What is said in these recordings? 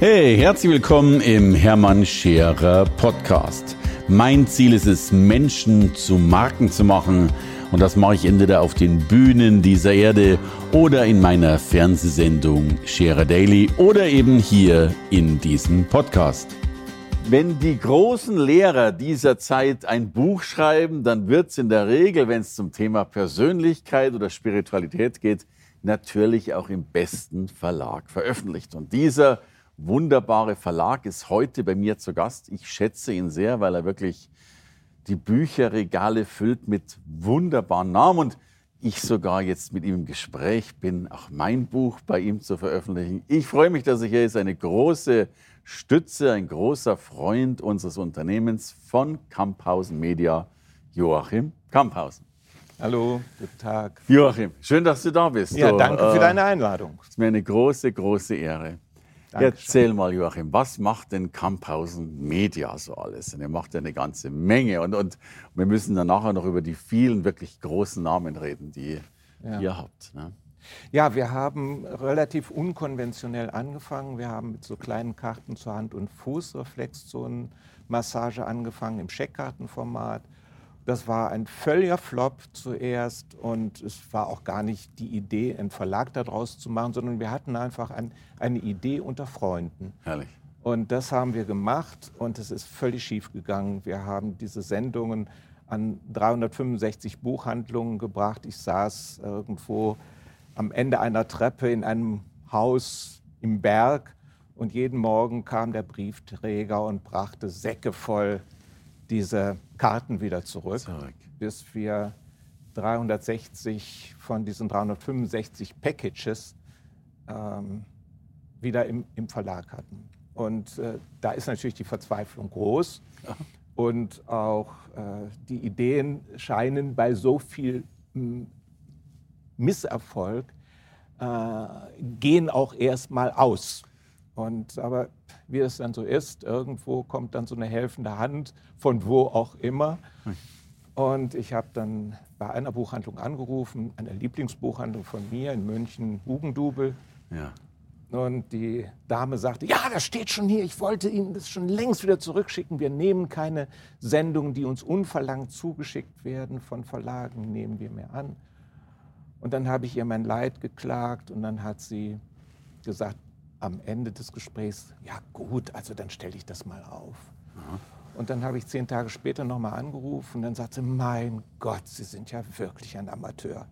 Hey, herzlich willkommen im Hermann Scherer Podcast. Mein Ziel ist es, Menschen zu Marken zu machen. Und das mache ich entweder auf den Bühnen dieser Erde oder in meiner Fernsehsendung Scherer Daily oder eben hier in diesem Podcast. Wenn die großen Lehrer dieser Zeit ein Buch schreiben, dann wird es in der Regel, wenn es zum Thema Persönlichkeit oder Spiritualität geht, natürlich auch im besten Verlag veröffentlicht. Und dieser wunderbare Verlag ist heute bei mir zu Gast. Ich schätze ihn sehr, weil er wirklich die Bücherregale füllt mit wunderbaren Namen und ich sogar jetzt mit ihm im Gespräch bin, auch mein Buch bei ihm zu veröffentlichen. Ich freue mich, dass er hier ist, eine große Stütze, ein großer Freund unseres Unternehmens von Kamphausen Media, Joachim Kamphausen. Hallo, guten Tag. Joachim, schön, dass du da bist. Ja, danke für äh, deine Einladung. Es ist mir eine große, große Ehre. Dankeschön. Erzähl mal, Joachim, was macht denn Kamphausen Media so alles? Und er macht ja eine ganze Menge. Und, und wir müssen dann nachher noch über die vielen wirklich großen Namen reden, die ja. ihr habt. Ne? Ja, wir haben relativ unkonventionell angefangen. Wir haben mit so kleinen Karten zur Hand- und Fußreflexzonenmassage angefangen im Scheckkartenformat. Das war ein völliger Flop zuerst und es war auch gar nicht die Idee, einen Verlag daraus zu machen, sondern wir hatten einfach ein, eine Idee unter Freunden. Herrlich. Und das haben wir gemacht und es ist völlig schief gegangen. Wir haben diese Sendungen an 365 Buchhandlungen gebracht. Ich saß irgendwo am Ende einer Treppe in einem Haus im Berg und jeden Morgen kam der Briefträger und brachte Säcke voll diese Karten wieder zurück, zurück, bis wir 360 von diesen 365 Packages ähm, wieder im, im, Verlag hatten. Und äh, da ist natürlich die Verzweiflung groß. Ja. Und auch äh, die Ideen scheinen bei so viel hm, Misserfolg, äh, gehen auch erstmal aus. Und, aber wie es dann so ist, irgendwo kommt dann so eine helfende Hand, von wo auch immer. Und ich habe dann bei einer Buchhandlung angerufen, einer Lieblingsbuchhandlung von mir in München, Hugendubel. Ja. Und die Dame sagte, ja, das steht schon hier, ich wollte Ihnen das schon längst wieder zurückschicken. Wir nehmen keine Sendungen, die uns unverlangt zugeschickt werden von Verlagen, nehmen wir mehr an. Und dann habe ich ihr mein Leid geklagt und dann hat sie gesagt, am Ende des Gesprächs, ja gut, also dann stelle ich das mal auf. Aha. Und dann habe ich zehn Tage später nochmal angerufen und dann sagte sie, mein Gott, Sie sind ja wirklich ein Amateur.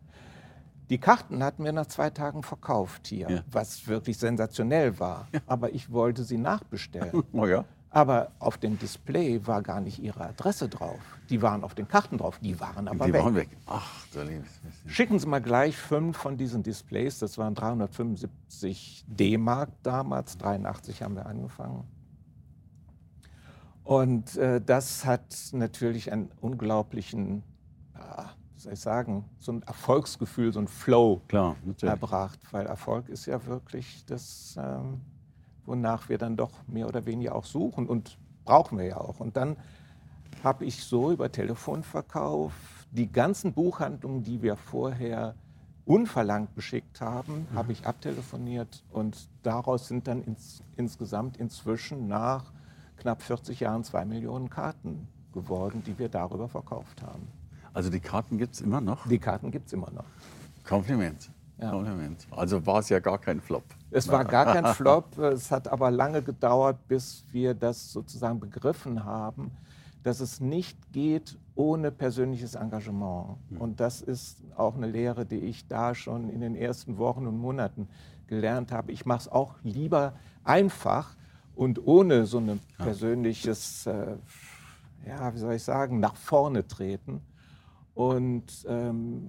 Die Karten hatten wir nach zwei Tagen verkauft hier, ja. was wirklich sensationell war. Ja. Aber ich wollte sie nachbestellen. Oh ja. Aber auf dem Display war gar nicht ihre Adresse drauf. Die waren auf den Karten drauf, die waren aber die weg. Waren weg. Ach, du liebes Schicken Sie mal gleich fünf von diesen Displays. Das waren 375 D-Mark damals. 83 haben wir angefangen. Und äh, das hat natürlich einen unglaublichen, ja, wie soll ich sagen, so ein Erfolgsgefühl, so ein Flow Klar, erbracht. Weil Erfolg ist ja wirklich das. Ähm, wonach wir dann doch mehr oder weniger auch suchen und brauchen wir ja auch. Und dann habe ich so über Telefonverkauf die ganzen Buchhandlungen, die wir vorher unverlangt beschickt haben, mhm. habe ich abtelefoniert und daraus sind dann ins, insgesamt inzwischen nach knapp 40 Jahren zwei Millionen Karten geworden, die wir darüber verkauft haben. Also die Karten gibt es immer noch? Die Karten gibt es immer noch. Kompliment. Ja. Also war es ja gar kein Flop. Es war gar kein Flop. Es hat aber lange gedauert, bis wir das sozusagen begriffen haben, dass es nicht geht ohne persönliches Engagement. Hm. Und das ist auch eine Lehre, die ich da schon in den ersten Wochen und Monaten gelernt habe. Ich mache es auch lieber einfach und ohne so ein persönliches, äh, ja, wie soll ich sagen, nach vorne treten. Und ähm,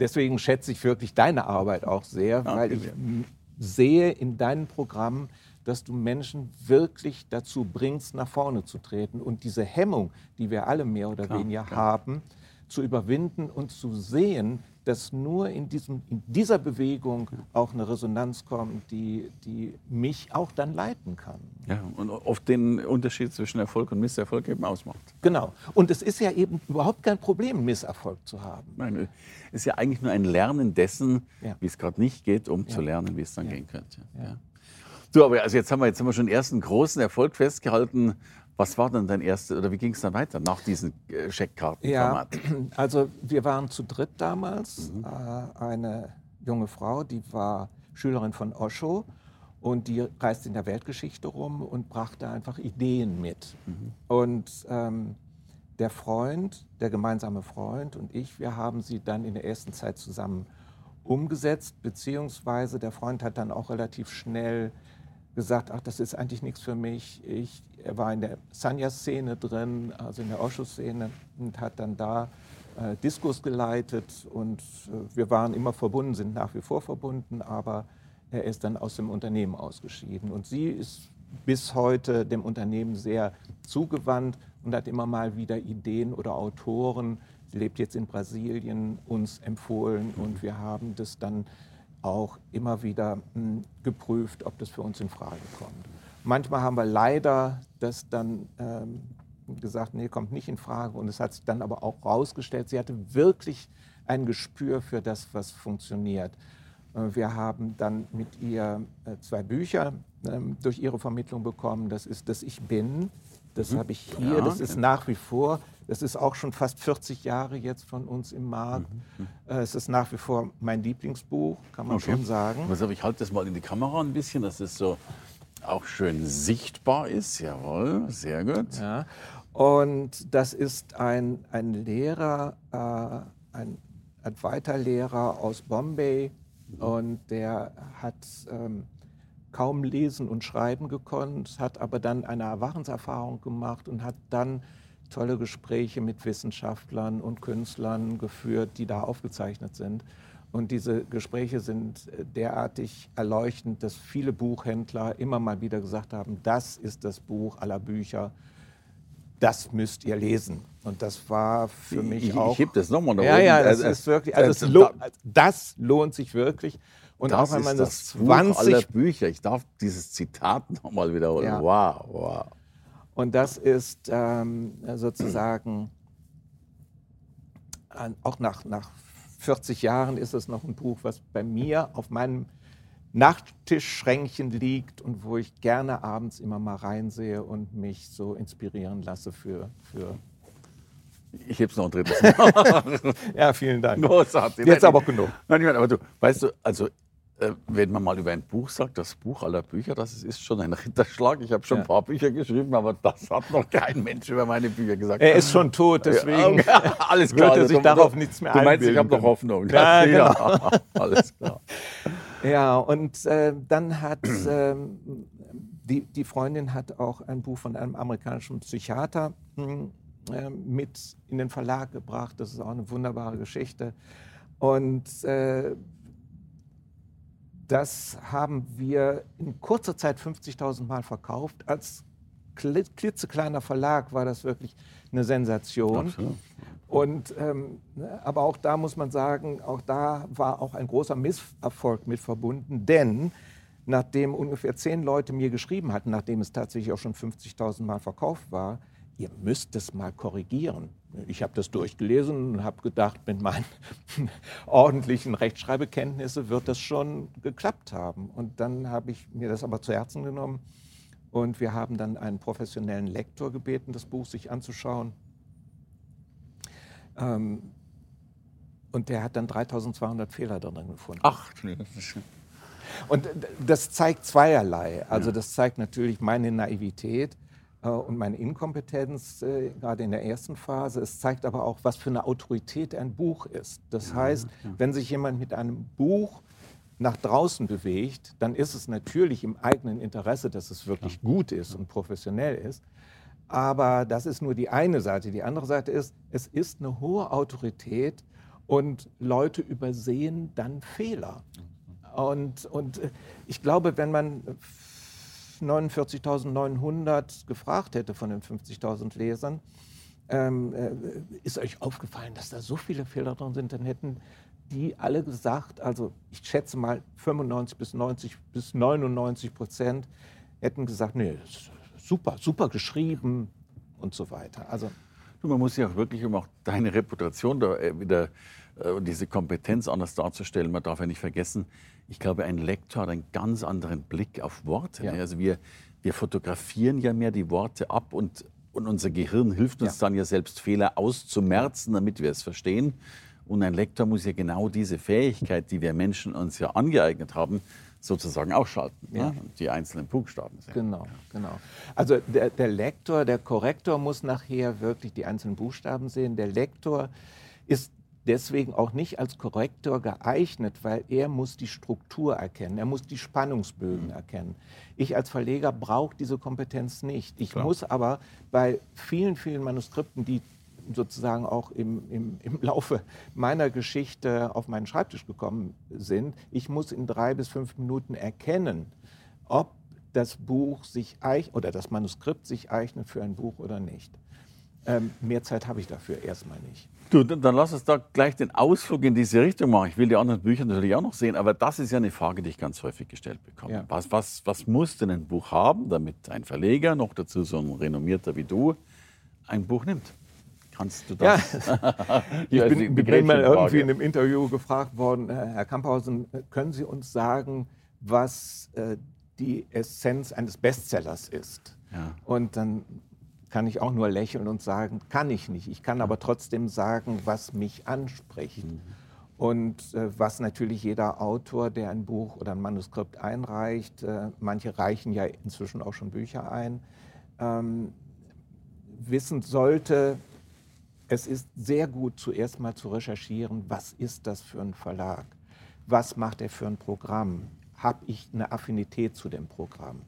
deswegen schätze ich wirklich deine Arbeit auch sehr, okay, weil ich sehe in deinen Programmen, dass du Menschen wirklich dazu bringst, nach vorne zu treten und diese Hemmung, die wir alle mehr oder klar, weniger klar. haben, zu überwinden und zu sehen, dass nur in, diesem, in dieser Bewegung auch eine Resonanz kommt, die, die mich auch dann leiten kann. Ja, und oft den Unterschied zwischen Erfolg und Misserfolg eben ausmacht. Genau. Und es ist ja eben überhaupt kein Problem, Misserfolg zu haben. Nein, es ist ja eigentlich nur ein Lernen dessen, Ja. wie es gerade nicht geht, um Ja. zu lernen, wie es dann Ja. gehen könnte. So, aber also jetzt haben wir jetzt haben wir schon den ersten großen Erfolg festgehalten. Was war denn dein erster oder wie ging es dann weiter nach diesem äh, Scheckkartenformat? Also wir waren zu dritt damals. Äh, eine junge Frau, die war Schülerin von Osho und die reiste in der Weltgeschichte rum und brachte einfach Ideen mit. Und ähm, der Freund, der gemeinsame Freund und ich, wir haben sie dann in der ersten Zeit zusammen umgesetzt, beziehungsweise der Freund hat dann auch relativ schnell gesagt, ach, das ist eigentlich nichts für mich. Ich, er war in der Sanya-Szene drin, also in der Osho-Szene und hat dann da äh, Diskurs geleitet. Und äh, wir waren immer verbunden, sind nach wie vor verbunden, aber er ist dann aus dem Unternehmen ausgeschieden. Und sie ist bis heute dem Unternehmen sehr zugewandt und hat immer mal wieder Ideen oder Autoren, sie lebt jetzt in Brasilien, uns empfohlen. Und wir haben das dann auch immer wieder mh, geprüft, ob das für uns in Frage kommt. Manchmal haben wir leider das dann ähm, gesagt, nee, kommt nicht in Frage. Und es hat sich dann aber auch rausgestellt, sie hatte wirklich ein Gespür für das, was funktioniert. Äh, Wir haben dann mit ihr äh, zwei Bücher ähm, durch ihre Vermittlung bekommen. Das ist Das Ich Bin, das habe ich hier, Ja, das ist okay. nach wie vor, das ist auch schon fast 40 Jahre jetzt von uns im Markt. Äh, Es ist nach wie vor mein Lieblingsbuch, kann man Okay. schon sagen. Also ich halte das mal in die Kamera ein bisschen, dass es so auch schön sichtbar ist. Jawohl, sehr gut. Ja. Und das ist ein, ein Lehrer, äh, ein Advaita-Lehrer aus Bombay und der hat ähm, kaum lesen und schreiben gekonnt, hat aber dann eine Erwachenserfahrung gemacht und hat dann tolle Gespräche mit Wissenschaftlern und Künstlern geführt, die da aufgezeichnet sind. Und diese Gespräche sind äh, derartig erleuchtend, dass viele Buchhändler immer mal wieder gesagt haben, das ist das Buch aller Bücher, das müsst ihr lesen. Und das war für mich ich, auch... Ich heb das nochmal nach ja, oben. ja, das Also, ist wirklich, also lo das lohnt sich wirklich. Und das auch man das das Buch aller 20 Bücher. Ich darf dieses Zitat nochmal wiederholen. Ja. Wow, wow. Und das ist ähm, sozusagen, auch nach, nach 40 Jahren ist es noch ein Buch, was bei mir auf meinem Nachttischschränkchen liegt und wo ich gerne abends immer mal reinsehe und mich so inspirieren lasse für. für Ich heb's noch ein drittes Mal. ja, vielen Dank. Großartig. Jetzt aber genug. Nein, ich meine, aber du, weißt du, also wenn man mal über ein Buch sagt, das Buch aller Bücher, das ist, schon ein Ritterschlag. Ich habe schon Ja. ein paar Bücher geschrieben, aber das hat noch kein Mensch über meine Bücher gesagt. Er ist schon tot, deswegen Ja, alles wird klar. er Also sich du- darauf nichts mehr Du meinst, ich habe noch. Hoffnung. Ja, ja, alles klar. Ja, und äh, dann hat ähm, die, die Freundin hat auch ein Buch von einem amerikanischen Psychiater äh, mit in den Verlag gebracht. Das ist auch eine wunderbare Geschichte. Und äh, das haben wir in kurzer Zeit 50.000 Mal verkauft. Als kli- klitzekleiner Verlag war das wirklich eine Sensation. Absolut. Und, ähm, ne, aber auch da muss man sagen, auch da war auch ein großer Misserfolg mit verbunden, denn nachdem ungefähr zehn Leute mir geschrieben hatten, nachdem es tatsächlich auch schon 50.000 Mal verkauft war, ihr müsst es mal korrigieren. Ich habe das durchgelesen und habe gedacht, mit meinen ordentlichen Rechtschreibekenntnissen wird das schon geklappt haben. Und dann habe ich mir das aber zu Herzen genommen und wir haben dann einen professionellen Lektor gebeten, das Buch sich anzuschauen. Ähm, und der hat dann 3200 Fehler darin gefunden. Ach, nee. Und das zeigt zweierlei. Also das zeigt natürlich meine Naivität und meine Inkompetenz, äh, gerade in der ersten Phase. Es zeigt aber auch, was für eine Autorität ein Buch ist. Das heißt, wenn sich jemand mit einem Buch nach draußen bewegt, dann ist es natürlich im eigenen Interesse, dass es wirklich gut ist und professionell ist. Aber das ist nur die eine Seite. Die andere Seite ist, es ist eine hohe Autorität und Leute übersehen dann Fehler. Und, und äh, ich glaube, wenn man 49.900 gefragt hätte von den 50.000 Lesern, ähm, äh, ist euch aufgefallen, dass da so viele Fehler drin sind, dann hätten die alle gesagt, also ich schätze mal 95 bis 90 bis 99 Prozent hätten gesagt, nee, super, super geschrieben und so weiter. Also man muss ja auch wirklich, um auch deine Reputation da äh, wieder äh, und diese Kompetenz anders darzustellen, man darf ja nicht vergessen, ich glaube, ein Lektor hat einen ganz anderen Blick auf Worte. Ja. Ne? Also wir, wir fotografieren ja mehr die Worte ab und, und unser Gehirn hilft uns ja. dann ja selbst Fehler auszumerzen, damit wir es verstehen. Und ein Lektor muss ja genau diese Fähigkeit, die wir Menschen uns ja angeeignet haben, sozusagen ausschalten. Ne? Ja. Ne? Die einzelnen Buchstaben sehen. Genau, genau. Also der, der Lektor, der Korrektor muss nachher wirklich die einzelnen Buchstaben sehen. Der Lektor ist deswegen auch nicht als Korrektor geeignet, weil er muss die Struktur erkennen, er muss die Spannungsbögen mhm. erkennen. Ich als Verleger brauche diese Kompetenz nicht. Ich Klar. muss aber bei vielen, vielen Manuskripten, die sozusagen auch im, im, im Laufe meiner Geschichte auf meinen Schreibtisch gekommen sind, ich muss in drei bis fünf Minuten erkennen, ob das Buch sich eignet oder das Manuskript sich eignet für ein Buch oder nicht. Ähm, mehr Zeit habe ich dafür erstmal nicht. Du, dann lass uns da gleich den Ausflug in diese Richtung machen. Ich will die anderen Bücher natürlich auch noch sehen, aber das ist ja eine Frage, die ich ganz häufig gestellt bekomme. Ja. Was, was, was muss denn ein Buch haben, damit ein Verleger, noch dazu so ein renommierter wie du, ein Buch nimmt? Kannst du das? Ja. ich bin, bin mal irgendwie in einem Interview gefragt worden, Herr Kamphausen, können Sie uns sagen, was äh, die Essenz eines Bestsellers ist? Ja. Und dann kann ich auch nur lächeln und sagen, kann ich nicht. Ich kann aber trotzdem sagen, was mich anspricht. Mhm. Und äh, was natürlich jeder Autor, der ein Buch oder ein Manuskript einreicht, äh, manche reichen ja inzwischen auch schon Bücher ein, ähm, wissen sollte, es ist sehr gut, zuerst mal zu recherchieren, was ist das für ein Verlag? Was macht er für ein Programm? Habe ich eine Affinität zu dem Programm?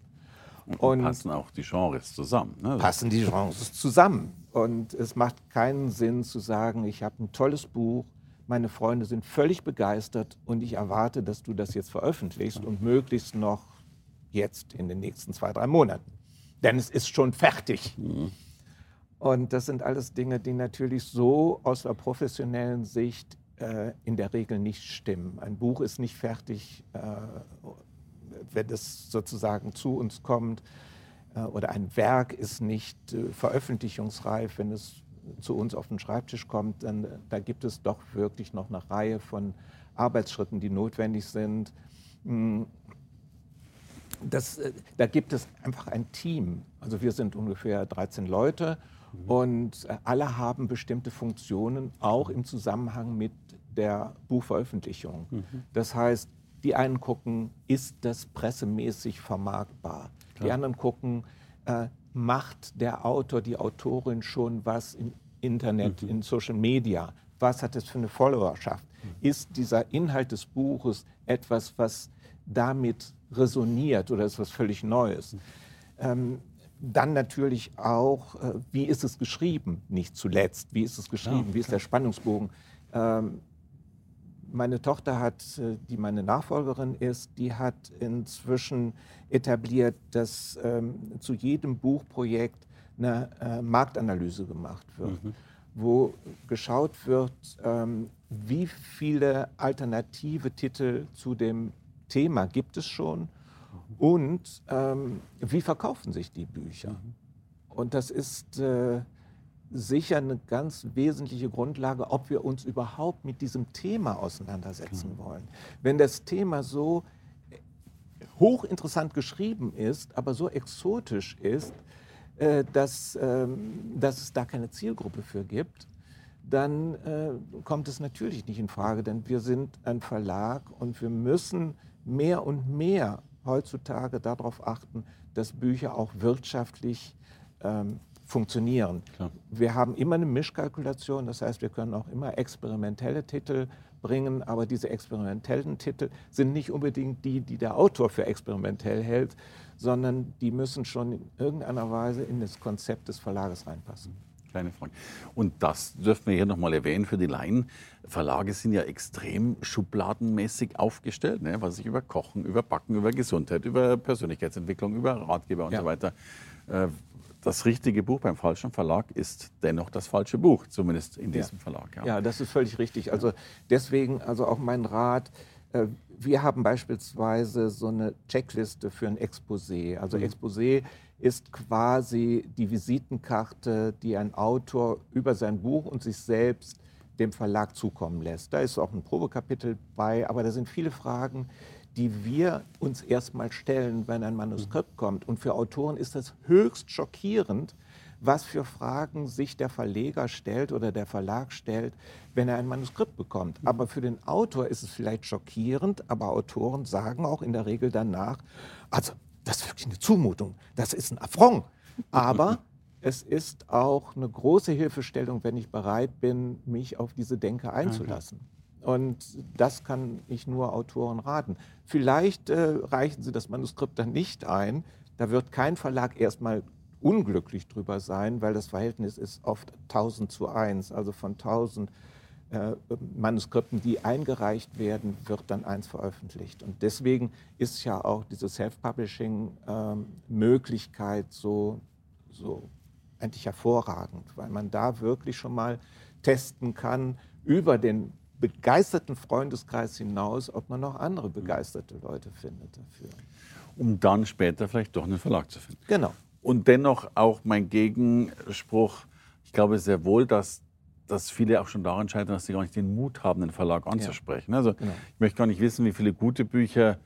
Und, passen auch die Genres zusammen. Ne? Passen die Genres zusammen. Und es macht keinen Sinn zu sagen, ich habe ein tolles Buch, meine Freunde sind völlig begeistert und ich erwarte, dass du das jetzt veröffentlichst und möglichst noch jetzt in den nächsten zwei, drei Monaten. Denn es ist schon fertig. Mhm. Und das sind alles Dinge, die natürlich so aus der professionellen Sicht äh, in der Regel nicht stimmen. Ein Buch ist nicht fertig, äh, wenn es sozusagen zu uns kommt. Äh, oder ein Werk ist nicht äh, veröffentlichungsreif, wenn es zu uns auf den Schreibtisch kommt. Dann, da gibt es doch wirklich noch eine Reihe von Arbeitsschritten, die notwendig sind. Hm, das, äh, da gibt es einfach ein Team. Also wir sind ungefähr 13 Leute Mhm. Und äh, alle haben bestimmte Funktionen, auch im Zusammenhang mit der Buchveröffentlichung. Mhm. Das heißt, die einen gucken, ist das pressemäßig vermarktbar? Klar. Die anderen gucken, äh, macht der Autor, die Autorin schon was im Internet, mhm. in Social Media? Was hat es für eine Followerschaft? Mhm. Ist dieser Inhalt des Buches etwas, was damit resoniert oder ist was völlig Neues? Mhm. Ähm, dann natürlich auch, äh, wie ist es geschrieben, nicht zuletzt, wie ist es geschrieben, ja, wie ist der Spannungsbogen. Ähm, meine Tochter hat, äh, die meine Nachfolgerin ist, die hat inzwischen etabliert, dass ähm, zu jedem Buchprojekt eine äh, Marktanalyse gemacht wird, mhm. wo geschaut wird, ähm, wie viele alternative Titel zu dem Thema gibt es schon und ähm, wie verkaufen sich die Bücher? Mhm. Und das ist äh, sicher eine ganz wesentliche Grundlage, ob wir uns überhaupt mit diesem Thema auseinandersetzen mhm. wollen. Wenn das Thema so hochinteressant geschrieben ist, aber so exotisch ist, äh, dass, ähm, dass es da keine Zielgruppe für gibt, dann äh, kommt es natürlich nicht in Frage, denn wir sind ein Verlag und wir müssen mehr und mehr heutzutage darauf achten, dass Bücher auch wirtschaftlich ähm, funktionieren. Klar. Wir haben immer eine Mischkalkulation, das heißt, wir können auch immer experimentelle Titel bringen, aber diese experimentellen Titel sind nicht unbedingt die, die der Autor für experimentell hält, sondern die müssen schon in irgendeiner Weise in das Konzept des Verlages reinpassen kleine Frage. Und das dürfen wir hier nochmal erwähnen für die Laien. Verlage sind ja extrem schubladenmäßig aufgestellt, ne? was ich über Kochen, über Backen, über Gesundheit, über Persönlichkeitsentwicklung, über Ratgeber und ja. so weiter. Das richtige Buch beim falschen Verlag ist dennoch das falsche Buch, zumindest in diesem ja. Verlag. Ja. ja. das ist völlig richtig. Also deswegen, also auch mein Rat, äh, wir haben beispielsweise so eine Checkliste für ein Exposé. Also mhm. Exposé ist quasi die Visitenkarte, die ein Autor über sein Buch und sich selbst dem Verlag zukommen lässt. Da ist auch ein Probekapitel bei, aber da sind viele Fragen, die wir uns erstmal stellen, wenn ein Manuskript kommt. Und für Autoren ist das höchst schockierend, was für Fragen sich der Verleger stellt oder der Verlag stellt, wenn er ein Manuskript bekommt. Aber für den Autor ist es vielleicht schockierend, aber Autoren sagen auch in der Regel danach, also das ist wirklich eine Zumutung, das ist ein Affront. Aber es ist auch eine große Hilfestellung, wenn ich bereit bin, mich auf diese Denke einzulassen. Und das kann ich nur Autoren raten. Vielleicht äh, reichen sie das Manuskript dann nicht ein. Da wird kein Verlag erstmal unglücklich drüber sein, weil das Verhältnis ist oft 1000 zu 1. Also von 1000 äh, Manuskripten, die eingereicht werden, wird dann eins veröffentlicht. Und deswegen ist ja auch diese Self-Publishing-Möglichkeit ähm, so, so eigentlich hervorragend, weil man da wirklich schon mal testen kann über den begeisterten Freundeskreis hinaus, ob man noch andere begeisterte Leute findet dafür. Um dann später vielleicht doch einen Verlag zu finden. Genau. Und dennoch auch mein Gegenspruch, ich glaube sehr wohl, dass, dass viele auch schon daran scheitern, dass sie gar nicht den Mut haben, den Verlag anzusprechen. Ja. Also genau. ich möchte gar nicht wissen, wie viele gute Bücher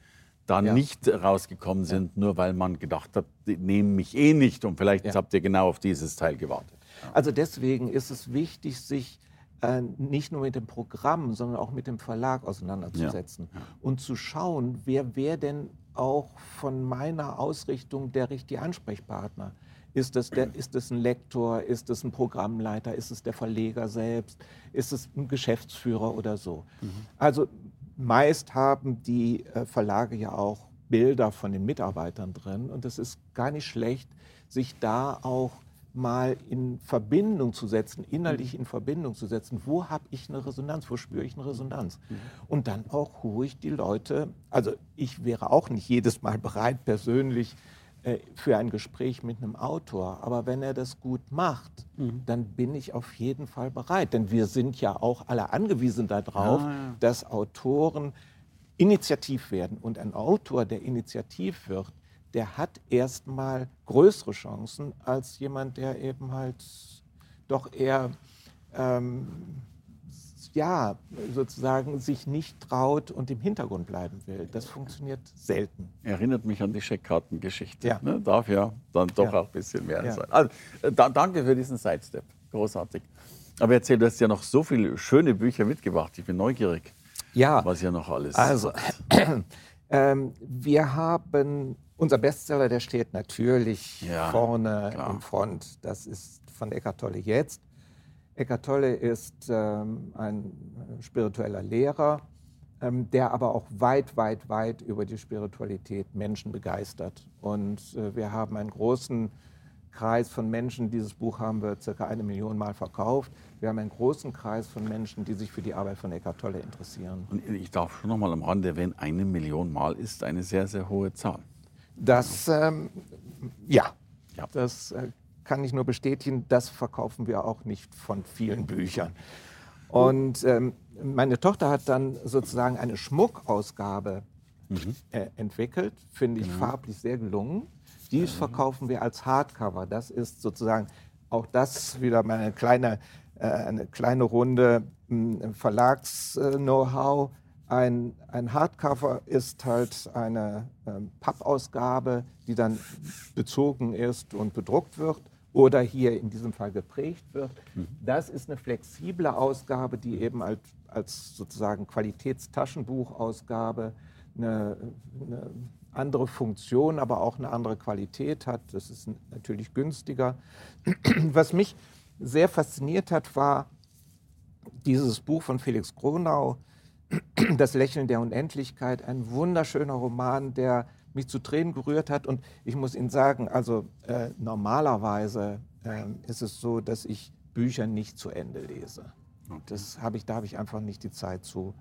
da ja. nicht rausgekommen sind, ja. nur weil man gedacht hat, die nehmen mich eh nicht und vielleicht habt ihr genau auf dieses Teil gewartet. Also deswegen ist es wichtig, sich äh, nicht nur mit dem Programm, sondern auch mit dem Verlag auseinanderzusetzen ja. und zu schauen, wer wäre denn auch von meiner Ausrichtung der richtige Ansprechpartner. Ist es, der, ist es ein Lektor, ist es ein Programmleiter, ist es der Verleger selbst, ist es ein Geschäftsführer oder so. Mhm. Also meist haben die äh, Verlage ja auch Bilder von den Mitarbeitern drin und es ist gar nicht schlecht, sich da auch mal in Verbindung zu setzen, innerlich mhm. in Verbindung zu setzen. Wo habe ich eine Resonanz? Wo spüre ich eine Resonanz? Mhm. Und dann auch ruhig die Leute, also ich wäre auch nicht jedes Mal bereit, persönlich äh, für ein Gespräch mit einem Autor. Aber wenn er das gut macht, mhm. dann bin ich auf jeden Fall bereit. Denn wir sind ja auch alle angewiesen darauf, ja, ja. dass Autoren initiativ werden. Und ein Autor, der initiativ wird, der hat erstmal größere Chancen als jemand, der eben halt doch eher ähm, ja, sozusagen sich nicht traut und im Hintergrund bleiben will. Das funktioniert selten. Erinnert mich an die Scheckkartengeschichte. Ja. Ne? Darf ja dann doch ja. auch ein bisschen mehr ja. sein. Also, äh, da, danke für diesen Sidestep. Großartig. Aber erzähl, du hast ja noch so viele schöne Bücher mitgebracht. Ich bin neugierig, ja. was ja noch alles Also, ähm, wir haben unser Bestseller, der steht natürlich ja, vorne klar. im Front. Das ist von Eckart Tolle jetzt. Eckart Tolle ist ähm, ein spiritueller Lehrer, ähm, der aber auch weit, weit, weit über die Spiritualität Menschen begeistert. Und äh, wir haben einen großen Kreis von Menschen, dieses Buch haben wir circa eine Million Mal verkauft. Wir haben einen großen Kreis von Menschen, die sich für die Arbeit von Eckart Tolle interessieren. Und ich darf schon noch mal am Rande erwähnen, eine Million Mal ist eine sehr, sehr hohe Zahl. Das, ähm, ja, ja, das äh, kann ich nur bestätigen. Das verkaufen wir auch nicht von vielen Büchern. Und ähm, meine Tochter hat dann sozusagen eine Schmuckausgabe mhm. äh, entwickelt, finde ich genau. farblich sehr gelungen. Dies mhm. verkaufen wir als Hardcover. Das ist sozusagen auch das wieder meine kleine, äh, eine kleine Runde hm, Verlags-Know-how. Ein, ein Hardcover ist halt eine ähm, Pappausgabe, die dann bezogen ist und bedruckt wird oder hier in diesem Fall geprägt wird. Mhm. Das ist eine flexible Ausgabe, die eben als, als sozusagen Qualitätstaschenbuchausgabe eine, eine andere Funktion, aber auch eine andere Qualität hat. Das ist natürlich günstiger. Was mich sehr fasziniert hat, war dieses Buch von Felix Gronau, Das Lächeln der Unendlichkeit, ein wunderschöner Roman, der mich zu Tränen gerührt hat. Und ich muss Ihnen sagen, also äh, normalerweise äh, ist es so, dass ich Bücher nicht zu Ende lese. Das habe ich, da habe ich einfach nicht die Zeit zu.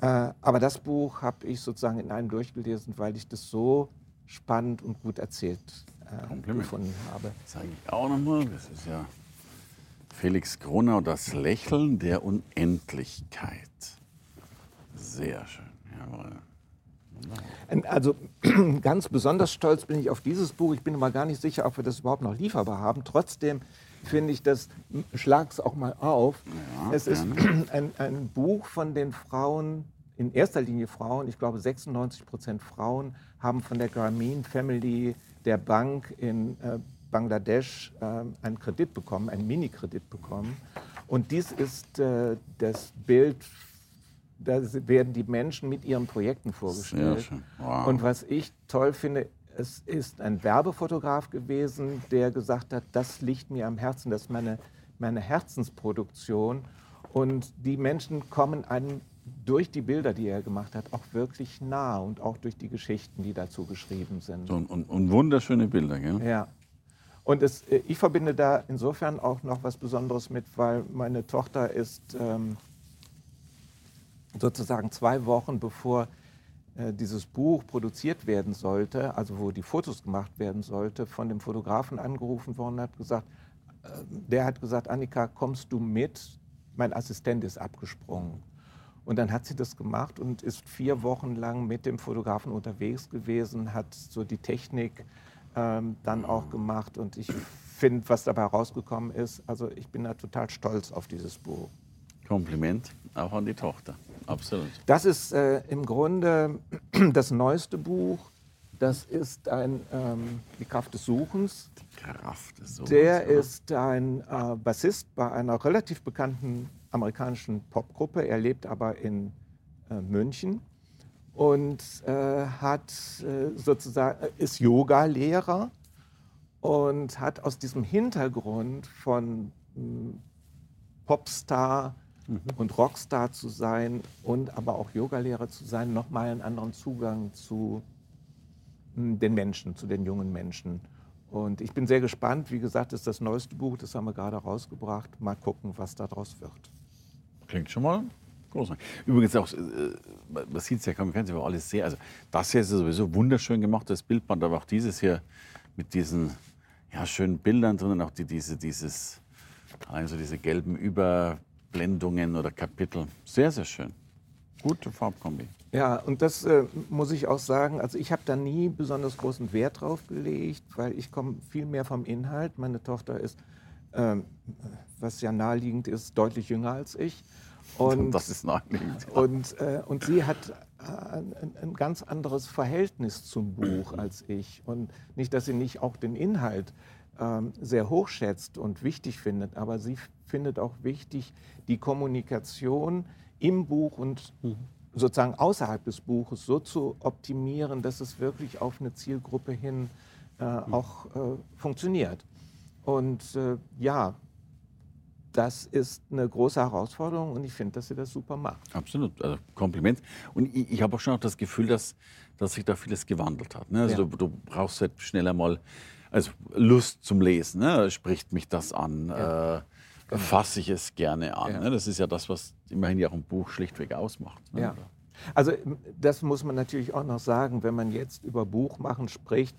Äh, aber das Buch habe ich sozusagen in einem durchgelesen, weil ich das so spannend und gut erzählt äh, gefunden habe. Sage ich auch nochmal, das ist ja Felix Gronau, das Lächeln der Unendlichkeit. Sehr schön, jawohl. Also ganz besonders stolz bin ich auf dieses Buch. Ich bin aber gar nicht sicher, ob wir das überhaupt noch lieferbar haben. Trotzdem finde ich das, schlag es auch mal auf. Ja, es ist ein, ein, Buch von den Frauen, in erster Linie Frauen, ich glaube 96 Prozent Frauen, haben von der Grameen Family, der Bank in äh, Bangladesch, äh, einen Kredit bekommen, einen Mini-Kredit bekommen. Und dies ist äh, das Bild da werden die Menschen mit ihren Projekten vorgestellt. Wow. Und was ich toll finde, es ist ein Werbefotograf gewesen, der gesagt hat, das liegt mir am Herzen, das ist meine, meine Herzensproduktion. Und die Menschen kommen einem durch die Bilder, die er gemacht hat, auch wirklich nah und auch durch die Geschichten, die dazu geschrieben sind. Und, und, und wunderschöne Bilder, gell? Ja. Und es, äh, ich verbinde da insofern auch noch was Besonderes mit, weil meine Tochter ist ähm, sozusagen zwei Wochen bevor dieses Buch produziert werden sollte, also wo die Fotos gemacht werden sollte, von dem Fotografen angerufen worden hat gesagt, äh, der hat gesagt, Annika, kommst du mit? Mein Assistent ist abgesprungen. Und dann hat sie das gemacht und ist vier Wochen lang mit dem Fotografen unterwegs gewesen, hat so die Technik ähm, dann auch gemacht. Und ich finde, was dabei rausgekommen ist, also ich bin da total stolz auf dieses Buch. Kompliment auch an die Tochter. Absolut. Das ist äh, im Grunde das neueste Buch. Das ist ein ähm, Die Kraft des Suchens. Die Kraft des Suchens. Der ja. ist ein äh, Bassist bei einer relativ bekannten amerikanischen Popgruppe. Er lebt aber in äh, München und äh, hat äh, sozusagen äh, ist Yoga-Lehrer und hat aus diesem Hintergrund von hm, Popstar mhm. und Rockstar zu sein und aber auch Yogalehrer zu sein, nochmal einen anderen Zugang zu hm, den Menschen, zu den jungen Menschen. Und ich bin sehr gespannt. Wie gesagt, das ist das neueste Buch, das haben wir gerade rausgebracht. Mal gucken, was daraus wird. Klingt schon mal großartig. Übrigens auch, äh, man sieht es ja kaum im Fernsehen, aber alles sehr, also das hier ist sowieso wunderschön gemacht, das Bildband, aber auch dieses hier mit diesen ja, schönen Bildern drin und auch die, diese, dieses, also diese gelben Über, Blendungen oder Kapitel. Sehr, sehr schön. Gute Farbkombi. Ja, und das äh, muss ich auch sagen. Also ich habe da nie besonders großen Wert drauf gelegt, weil ich komme viel mehr vom Inhalt. Meine Tochter ist, ähm, was ja naheliegend ist, deutlich jünger als ich. Und, das ist naheliegend. Und, äh, und sie hat äh, ein, ein, ganz anderes Verhältnis zum Buch als ich. Und nicht, dass sie nicht auch den Inhalt sehr hoch schätzt und wichtig findet, aber sie findet auch wichtig, die Kommunikation im Buch und mhm. sozusagen außerhalb des Buches so zu optimieren, dass es wirklich auf eine Zielgruppe hin äh, mhm. auch äh, funktioniert. Und äh, ja, das ist eine große Herausforderung und ich finde, dass sie das super macht. Absolut, also Kompliment. Und ich, ich habe auch schon auch das Gefühl, dass, dass sich da vieles gewandelt hat. Ne? Also ja. du, du, brauchst halt schneller mal also Lust zum Lesen. Ne? Spricht mich das an? Ja. Äh, genau. fasse ich es gerne an. Ja. Ne? Das ist ja das, was immerhin ja auch ein Buch schlichtweg ausmacht. Ne? Ja. Also das muss man natürlich auch noch sagen, wenn man jetzt über Buchmachen spricht,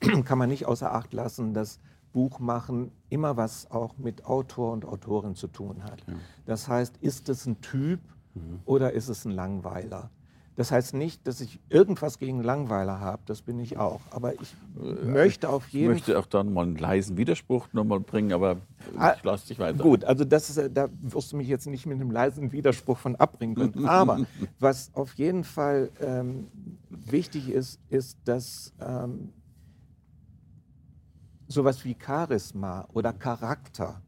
kann man nicht außer Acht lassen, dass Buchmachen immer was auch mit Autor und Autorin zu tun hat. Ja. Das heißt, ist es ein Typ mhm. oder ist es ein Langweiler? Das heißt nicht, dass ich irgendwas gegen Langweiler habe, das bin ich auch. Aber ich äh, möchte auf jeden Fall. Ich möchte auch dann mal einen leisen Widerspruch nochmal bringen, aber ah, ich lasse dich weiter. Gut, also das ist, da wirst du mich jetzt nicht mit einem leisen Widerspruch von abbringen können. Aber was auf jeden Fall ähm, wichtig ist, ist, dass ähm, sowas wie Charisma oder Charakter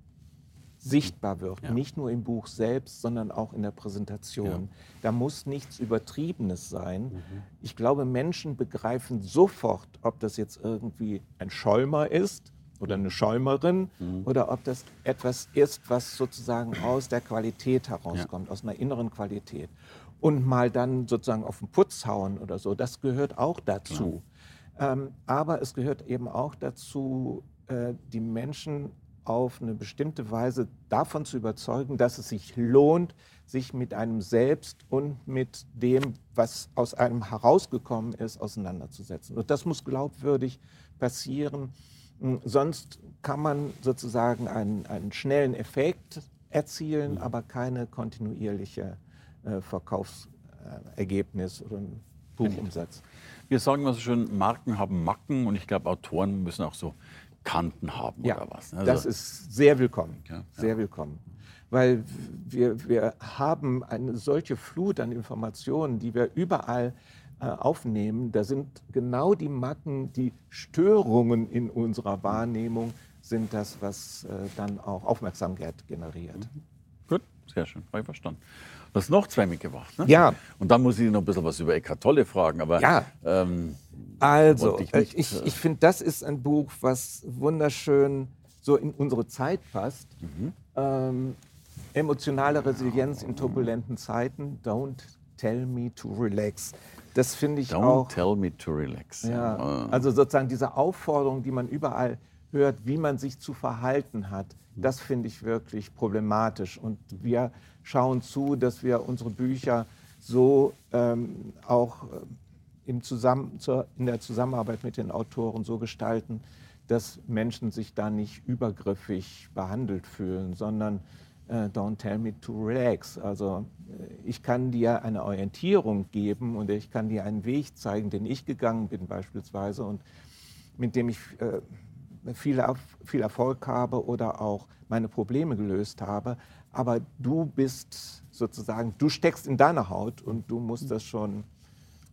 sichtbar wird. Ja. Nicht nur im Buch selbst, sondern auch in der Präsentation. Ja. Da muss nichts Übertriebenes sein. Mhm. Ich glaube, Menschen begreifen sofort, ob das jetzt irgendwie ein Schäumer ist oder eine Schäumerin mhm. oder ob das etwas ist, was sozusagen aus der Qualität herauskommt, ja. aus einer inneren Qualität. Und mal dann sozusagen auf den Putz hauen oder so, das gehört auch dazu. Ähm, aber es gehört eben auch dazu, äh, die Menschen auf eine bestimmte Weise davon zu überzeugen, dass es sich lohnt, sich mit einem selbst und mit dem, was aus einem herausgekommen ist, auseinanderzusetzen. Und das muss glaubwürdig passieren. Hm, sonst kann man sozusagen einen, einen schnellen Effekt erzielen, mhm. aber keine kontinuierliche äh, Verkaufsergebnis oder Buchumsatz. Wir sagen immer so schön, Marken haben Macken und ich glaube, Autoren müssen auch so Kanten haben ja, oder was. Also, das ist sehr willkommen. Ja, sehr willkommen weil wir, wir haben eine solche Flut an Informationen, die wir überall äh, aufnehmen. Da sind genau die Macken, die Störungen in unserer Wahrnehmung sind das, was äh, dann auch Aufmerksamkeit generiert. Mhm. Gut, sehr schön, habe ich verstanden. Du hast noch zwei mitgebracht, ne? Ja. Und dann muss ich noch ein bisschen was über Eckart Tolle fragen. Aber, ja. Ähm, also, ich, nicht, ich, ich finde, das ist ein Buch, was wunderschön so in unsere Zeit passt. Mhm. Ähm, Emotionale Resilienz in turbulenten Zeiten. Don't tell me to relax. Das finde ich Don't auch. Don't tell me to relax. Ja, ah. also sozusagen diese Aufforderung, die man überall hört, wie man sich zu verhalten hat, das finde ich wirklich problematisch. Und wir schauen zu, dass wir unsere Bücher so ähm, auch äh, im Zusammen in der Zusammenarbeit mit den Autoren so gestalten, dass Menschen sich da nicht übergriffig behandelt fühlen, sondern äh, don't tell me to relax. Also äh, ich kann dir eine Orientierung geben und ich kann dir einen Weg zeigen, den ich gegangen bin beispielsweise und mit dem ich äh, viel, viel Erfolg habe oder auch meine Probleme gelöst habe. Aber du bist sozusagen, du steckst in deiner Haut und du musst das schon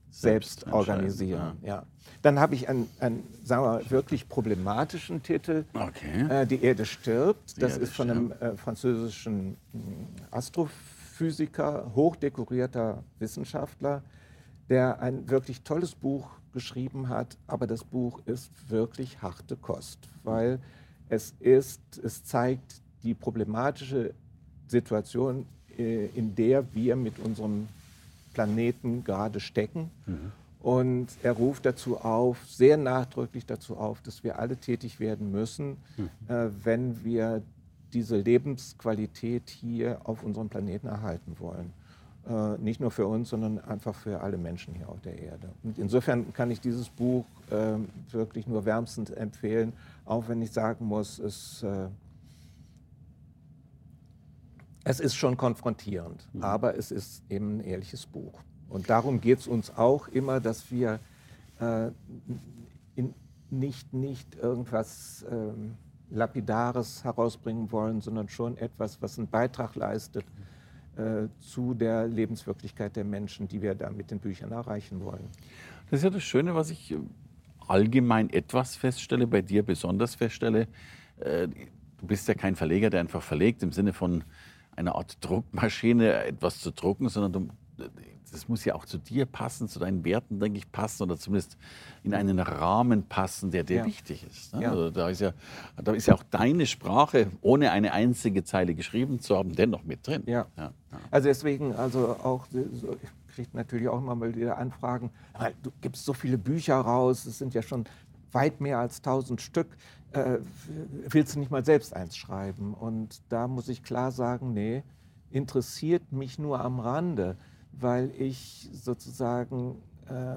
selbst, selbst organisieren. Ja. ja. Dann habe ich einen, einen, sagen wir, wirklich problematischen Titel, okay. äh, Die Erde stirbt. Das Erde ist von einem äh, französischen hm, Astrophysiker, hochdekorierter Wissenschaftler, der ein wirklich tolles Buch geschrieben hat. Aber das Buch ist wirklich harte Kost, weil es ist, es zeigt die problematische Situation, äh, in der wir mit unserem Planeten gerade stecken. Mhm. Und er ruft dazu auf, sehr nachdrücklich dazu auf, dass wir alle tätig werden müssen, mhm. äh, wenn wir diese Lebensqualität hier auf unserem Planeten erhalten wollen. Äh, nicht nur für uns, sondern einfach für alle Menschen hier auf der Erde. Und insofern kann ich dieses Buch äh, wirklich nur wärmstens empfehlen, auch wenn ich sagen muss, es, äh, es ist schon konfrontierend, mhm. aber es ist eben ein ehrliches Buch. Und darum geht es uns auch immer, dass wir äh, in, nicht, nicht irgendwas ähm, Lapidares herausbringen wollen, sondern schon etwas, was einen Beitrag leistet äh, zu der Lebenswirklichkeit der Menschen, die wir da mit den Büchern erreichen wollen. Das ist ja das Schöne, was ich äh, allgemein etwas feststelle, bei dir besonders feststelle. Äh, du bist ja kein Verleger, der einfach verlegt im Sinne von einer Art Druckmaschine etwas zu drucken, sondern du, das muss ja auch zu dir passen, zu deinen Werten, denke ich, passen oder zumindest in einen Rahmen passen, der dir ja. wichtig ist. Ne? Ja. Also da, ist ja, da ist ja auch deine Sprache, ohne eine einzige Zeile geschrieben zu haben, dennoch mit drin. Ja. ja. Also deswegen, also auch, ich kriege natürlich auch immer mal wieder Anfragen, du gibst so viele Bücher raus, es sind ja schon weit mehr als 1000 Stück. Äh, willst du nicht mal selbst eins schreiben? Und da muss ich klar sagen, nee, interessiert mich nur am Rande weil ich sozusagen äh,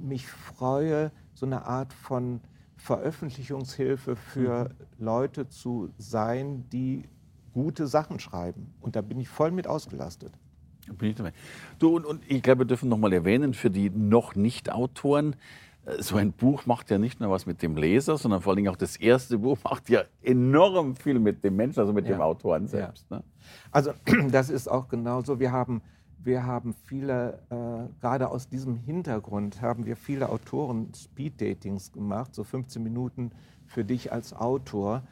mich freue, so eine Art von Veröffentlichungshilfe für mhm. Leute zu sein, die gute Sachen schreiben. Und da bin ich voll mit ausgelastet. Du, und, und ich glaube, wir dürfen noch mal erwähnen, für die noch nicht Autoren, so ein Buch macht ja nicht nur was mit dem Leser, sondern vor allem auch das erste Buch macht ja enorm viel mit dem Menschen, also mit ja. dem Autoren selbst. Ja. Ne? Also das ist auch genauso. Wir haben wir haben viele, äh, gerade aus diesem Hintergrund, haben wir viele Autoren Speed-Datings gemacht, so 15 Minuten für dich als Autor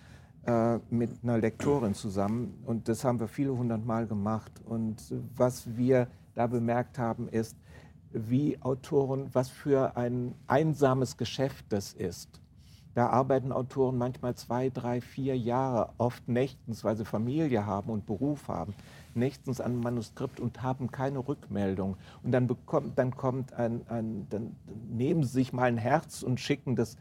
äh, mit einer Lektorin zusammen. Und das haben wir viele hundert Mal gemacht. Und was wir da bemerkt haben, ist, wie Autoren, was für ein einsames Geschäft das ist. Da arbeiten Autoren manchmal zwei, drei, vier Jahre, oft nächtens, weil sie Familie haben und Beruf haben nächtens an Manuskript und haben keine Rückmeldung. Und dann, bekommt, dann kommt ein, ein, dann nehmen sie sich mal ein Herz und schicken das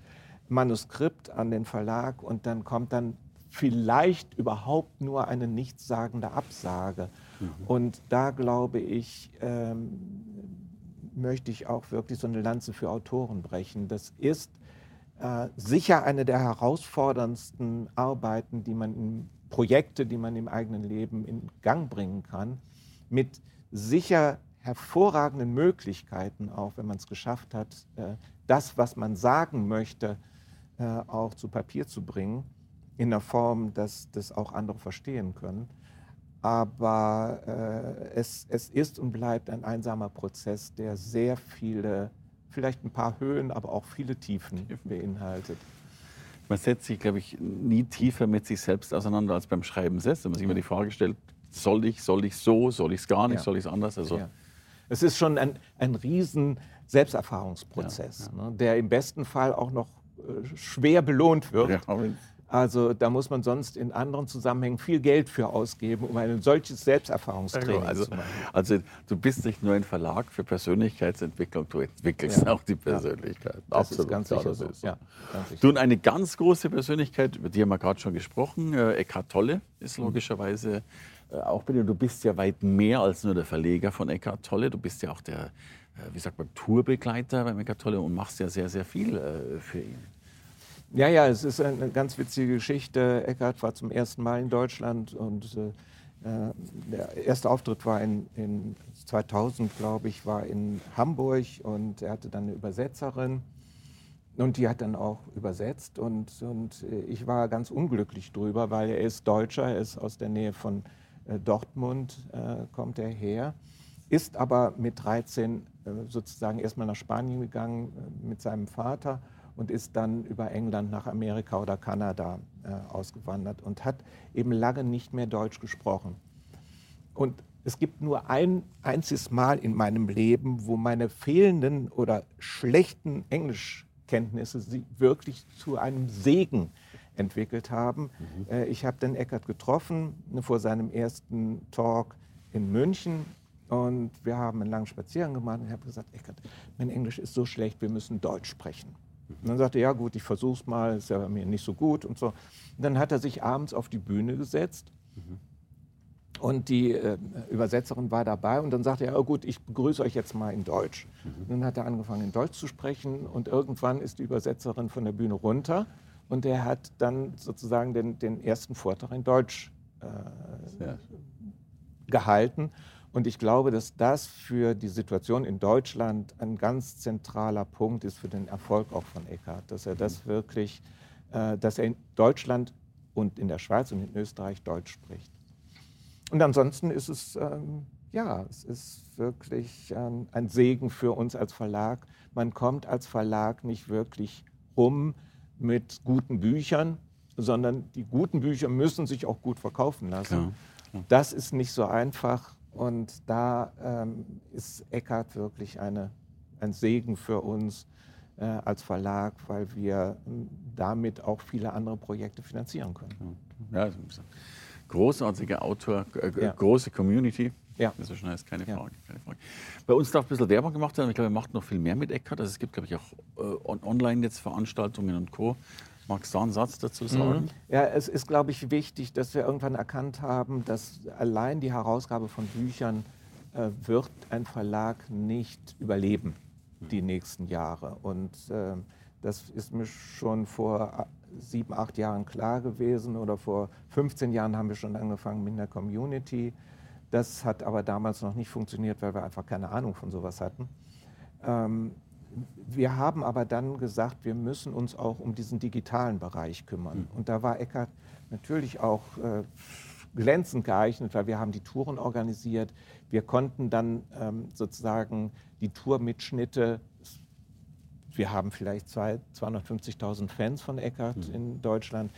Manuskript an den Verlag und dann kommt dann vielleicht überhaupt nur eine nichtssagende Absage. Mhm. Und da glaube ich, ähm, möchte ich auch wirklich so eine Lanze für Autoren brechen. Das ist äh, sicher eine der herausforderndsten Arbeiten, die man in Projekte, die man im eigenen Leben in Gang bringen kann, mit sicher hervorragenden Möglichkeiten, auch wenn man es geschafft hat, äh, das, was man sagen möchte, äh, auch zu Papier zu bringen, in der Form, dass das auch andere verstehen können. Aber äh, es, es ist und bleibt ein einsamer Prozess, der sehr viele, vielleicht ein paar Höhen, aber auch viele Tiefen beinhaltet. Man setzt sich, glaube ich, nie tiefer mit sich selbst auseinander als beim Schreiben selbst. Wenn man sich immer die Frage stellt, soll ich, soll ich so, soll ich es gar nicht, ja. soll ich es anders? Also ja. Es ist schon ein, ein riesen Selbsterfahrungsprozess, ja, ne, der im besten Fall auch noch äh, schwer belohnt wird. Also da muss man sonst in anderen Zusammenhängen viel Geld für ausgeben, um ein solches Selbsterfahrungstraining genau, also, zu machen. Also du bist nicht nur ein Verlag für Persönlichkeitsentwicklung, du entwickelst ja. auch die Persönlichkeit. Ja. Das Absolut, ist ganz sicher so. Ja, ganz Du, eine ganz große Persönlichkeit, über die haben wir gerade schon gesprochen, äh, Eckhard Tolle ist mhm. logischerweise äh, auch bei dir. Du bist ja weit mehr als nur der Verleger von Eckhard Tolle, du bist ja auch der, äh, wie sagt man, Tourbegleiter bei Eckhart Tolle und machst ja sehr, sehr viel äh, für ihn. Ja, ja, es ist eine ganz witzige Geschichte. Eckhard war zum ersten Mal in Deutschland und äh, äh der erste Auftritt war in, in 2000, glaube ich, war in Hamburg und er hatte dann eine Übersetzerin und die hat dann auch übersetzt und, und ich war ganz unglücklich drüber, weil er ist Deutscher, er ist aus der Nähe von äh, Dortmund, äh, kommt er her, ist aber mit 13 äh, sozusagen erstmal nach Spanien gegangen äh, mit seinem Vater und ist dann über England nach Amerika oder Kanada äh, ausgewandert und hat eben lange nicht mehr Deutsch gesprochen. Und es gibt nur ein einziges Mal in meinem Leben, wo meine fehlenden oder schlechten Englischkenntnisse sie wirklich zu einem Segen entwickelt haben. Mhm. Äh, ich habe den Eckert getroffen vor seinem ersten Talk in München und wir haben einen langen Spaziergang gemacht und ich habe gesagt, Eckert, mein Englisch ist so schlecht, wir müssen Deutsch sprechen. Und dann sagte er, ja gut, ich versuche es mal, ist ja bei mir nicht so gut und so. Und dann hat er sich abends auf die Bühne gesetzt mhm. und die äh, Übersetzerin war dabei und dann sagte er, oh gut, ich begrüße euch jetzt mal in Deutsch. Mhm. dann hat er angefangen in Deutsch zu sprechen und irgendwann ist die Übersetzerin von der Bühne runter und er hat dann sozusagen den, den ersten Vortrag in Deutsch äh, gehalten. Und ich glaube, dass das für die Situation in Deutschland ein ganz zentraler Punkt ist für den Erfolg auch von Eckhart, dass er das wirklich, äh, dass er in Deutschland und in der Schweiz und in Österreich Deutsch spricht. Und ansonsten ist es, ähm, ja, es ist wirklich ein Segen für uns als Verlag. Man kommt als Verlag nicht wirklich rum mit guten Büchern, sondern die guten Bücher müssen sich auch gut verkaufen lassen. Klar. Das ist nicht so einfach und da ähm, ist Eckart wirklich eine, ein Segen für uns äh, als Verlag, weil wir ähm, damit auch viele andere Projekte finanzieren können. Ja, großartiger Autor, äh, ja. große Community. Ja. Das ist schon heißt, keine, ja. Frage, keine Frage. Bei uns darf ein bisschen Werbung gemacht werden. Ich glaube, er macht noch viel mehr mit Eckart. Also es gibt, glaube ich, auch äh, online jetzt Veranstaltungen und Co. Magst du einen Satz dazu sagen? Mhm. Ja, es ist, glaube ich, wichtig, dass wir irgendwann erkannt haben, dass allein die Herausgabe von Büchern äh, wird ein Verlag nicht überleben die nächsten Jahre. Und äh, das ist mir schon vor sieben, acht Jahren klar gewesen oder vor 15 Jahren haben wir schon angefangen mit einer Community. Das hat aber damals noch nicht funktioniert, weil wir einfach keine Ahnung von sowas hatten. Ähm, wir haben aber dann gesagt, wir müssen uns auch um diesen digitalen Bereich kümmern. Mhm. Und da war Eckart natürlich auch äh, glänzend geeignet, weil wir haben die Touren organisiert. Wir konnten dann ähm, sozusagen die Tourmitschnitte, wir haben vielleicht 250.000 Fans von Eckart mhm. in Deutschland.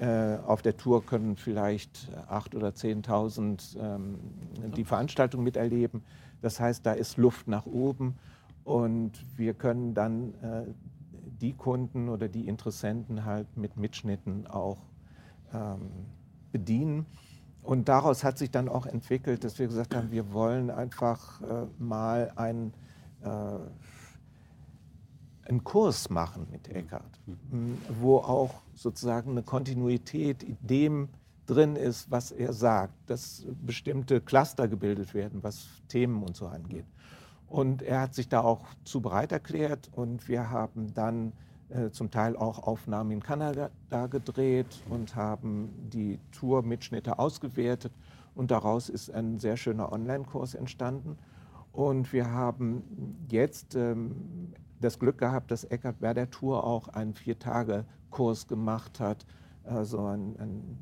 Äh, auf der Tour können vielleicht 8.000 oder 10.000 ähm, die Veranstaltung miterleben. Das heißt, da ist Luft nach oben. Und wir können dann äh, die Kunden oder die Interessenten halt mit Mitschnitten auch ähm, bedienen. Und daraus hat sich dann auch entwickelt, dass wir gesagt haben, wir wollen einfach äh, mal ein, äh, einen Kurs machen mit Eckhart, wo auch sozusagen eine Kontinuität in dem drin ist, was er sagt, dass bestimmte Cluster gebildet werden, was Themen und so angeht. Und er hat sich da auch zu bereit erklärt und wir haben dann äh, zum Teil auch Aufnahmen in Kanada gedreht und haben die Tour-Mitschnitte ausgewertet und daraus ist ein sehr schöner Online-Kurs entstanden. Und wir haben jetzt ähm, das Glück gehabt, dass Eckart bei der Tour auch einen Vier-Tage-Kurs gemacht hat, also ein, ein,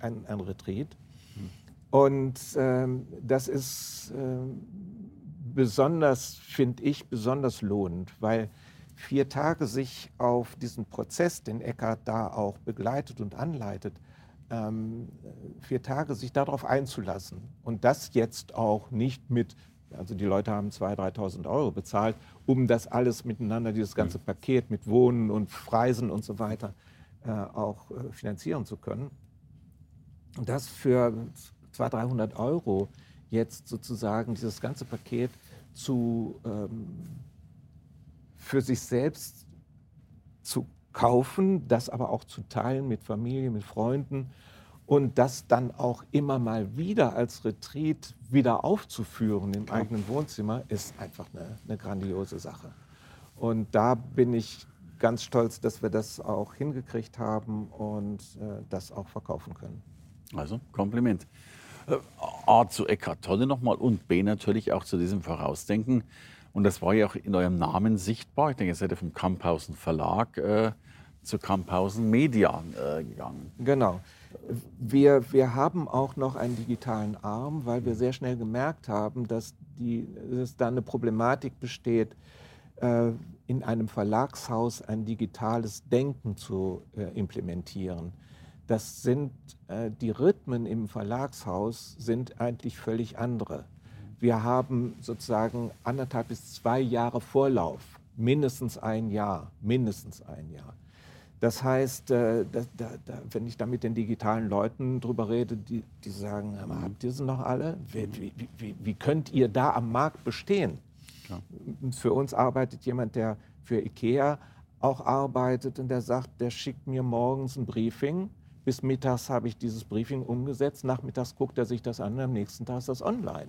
ein, ein Retreat. Und ähm, das ist ähm, besonders, finde ich, besonders lohnend, weil vier Tage sich auf diesen Prozess, den Eckart da auch begleitet und anleitet, ähm, vier Tage sich darauf einzulassen und das jetzt auch nicht mit, also die Leute haben 2.000, 3.000 Euro bezahlt, um das alles miteinander, dieses ganze mhm. Paket mit Wohnen und Freisen und so weiter äh, auch äh, finanzieren zu können. Und das für 200, 300 Euro jetzt sozusagen dieses ganze Paket zu, ähm, für sich selbst zu kaufen, das aber auch zu teilen mit Familie, mit Freunden und das dann auch immer mal wieder als Retreat wieder aufzuführen im eigenen Wohnzimmer, ist einfach eine, eine grandiose Sache. Und da bin ich ganz stolz, dass wir das auch hingekriegt haben und äh, das auch verkaufen können. Also Kompliment. Äh, A zu Eckhart Tolle nochmal und B natürlich auch zu diesem Vorausdenken. Und das war ja auch in eurem Namen sichtbar. Ich denke, ihr seid ja vom Kamphausen Verlag äh, zu Kamphausen Media äh, gegangen. Genau. Wir, wir haben auch noch einen digitalen Arm, weil wir sehr schnell gemerkt haben, dass, die, dass da eine Problematik besteht, äh, in einem Verlagshaus ein digitales Denken zu äh, implementieren. Das sind äh, die Rhythmen im Verlagshaus sind eigentlich völlig andere. Wir haben sozusagen anderthalb bis zwei Jahre Vorlauf, mindestens ein Jahr, mindestens ein Jahr. Das heißt, äh, da, da, wenn ich da mit den digitalen Leuten drüber rede, die, die sagen, mhm. habt ihr sie noch alle? Wie, wie, wie, wie, könnt ihr da am Markt bestehen? Ja. Für uns arbeitet jemand, der für IKEA auch arbeitet und der sagt, der schickt mir morgens ein Briefing. Bis mittags habe ich dieses Briefing umgesetzt. Nachmittags guckt er sich das an, am nächsten Tag ist das online.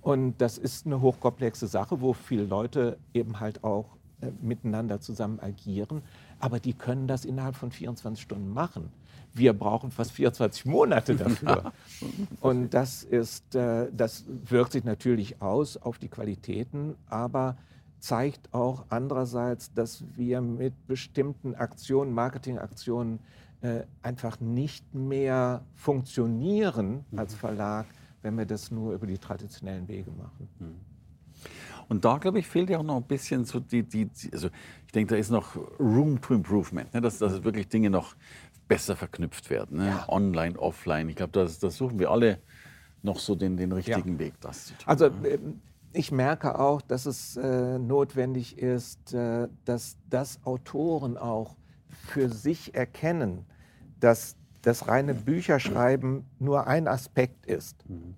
Und das ist eine hochkomplexe Sache, wo viele Leute eben halt auch äh, miteinander zusammen agieren. Aber die können das innerhalb von 24 Stunden machen. Wir brauchen fast 24 Monate dafür. Und das, ist, äh, das wirkt sich natürlich aus auf die Qualitäten, aber zeigt auch andererseits, dass wir mit bestimmten Aktionen, Marketingaktionen, äh, einfach nicht mehr funktionieren als Verlag, wenn wir das nur über die traditionellen Wege machen. Hm. Und da, glaube ich, fehlt ja auch noch ein bisschen so die, die also ich denke, da ist noch Room to Improvement, ne? dass, dass wirklich Dinge noch besser verknüpft werden, ne? ja. online, offline. Ich glaube, da das suchen wir alle noch so den, den richtigen ja. Weg, das zu tun. Also äh, ich merke auch, dass es äh, notwendig ist, äh, dass das Autoren auch für sich erkennen, dass das reine Bücherschreiben nur ein Aspekt ist. Mhm.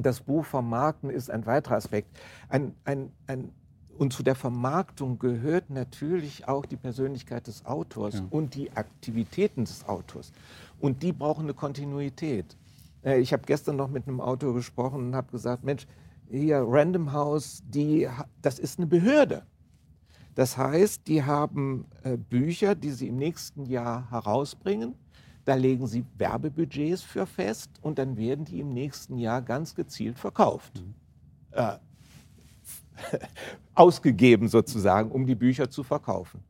Das Buch vermarkten ist ein weiterer Aspekt. Ein, ein, ein, und zu der Vermarktung gehört natürlich auch die Persönlichkeit des Autors ja. und die Aktivitäten des Autors. Und die brauchen eine Kontinuität. Äh, ich habe gestern noch mit einem Autor gesprochen und habe gesagt, Mensch, hier Random House, die, das ist eine Behörde. Das heißt, die haben äh, Bücher, die sie im nächsten Jahr herausbringen da legen Sie Werbebudgets für fest und dann werden die im nächsten Jahr ganz gezielt verkauft. Mhm. Äh, ausgegeben sozusagen, um die Bücher zu verkaufen.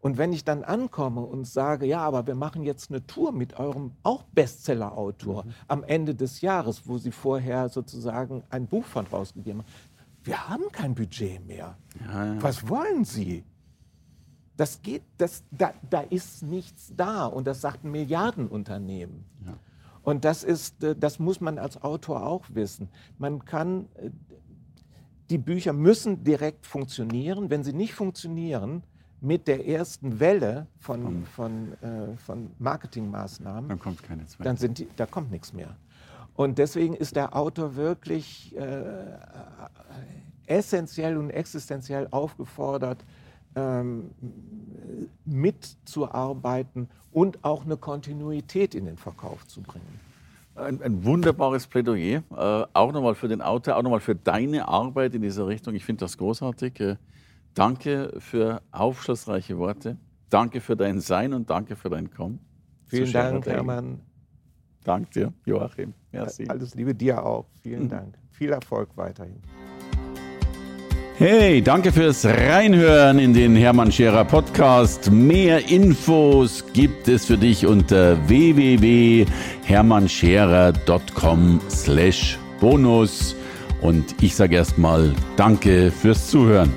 Und wenn ich dann ankomme und sage, ja, aber wir machen jetzt eine Tour mit eurem auch Bestseller-Autor mhm. am Ende des Jahres, wo Sie vorher sozusagen ein Buch von rausgegeben haben, wir haben kein Budget mehr. Ja, ja. Was wollen Sie? Das geht, das, da, da ist nichts da und das sagt ein Milliardenunternehmen. Ja. Und das, ist, äh, das muss man als Autor auch wissen. Man kann, äh, die Bücher müssen direkt funktionieren. Wenn sie nicht funktionieren, mit der ersten Welle von, von, äh, von Marketingmaßnahmen, dann kommt keine zweite. Dann sind die, da kommt nichts mehr. Und deswegen ist der Autor wirklich äh, essentiell und existenziell aufgefordert, ähm, mitzuarbeiten und auch eine Kontinuität in den Verkauf zu bringen. Ein, ein wunderbares Plädoyer, äh, auch nochmal für den Autor, auch nochmal für deine Arbeit in dieser Richtung. Ich finde das großartig. Äh, danke für aufschlussreiche Worte. Danke für dein Sein und danke für dein Kommen. Vielen Dank, Hermann. Danke dir, Joachim. Merci. Alles Liebe dir auch. Vielen mhm. Dank. Viel Erfolg weiterhin. Hey, danke fürs Reinhören in den Hermann Scherer Podcast. Mehr Infos gibt es für dich unter www.hermannscherer.com slash bonus. Und ich sage erstmal Danke fürs Zuhören.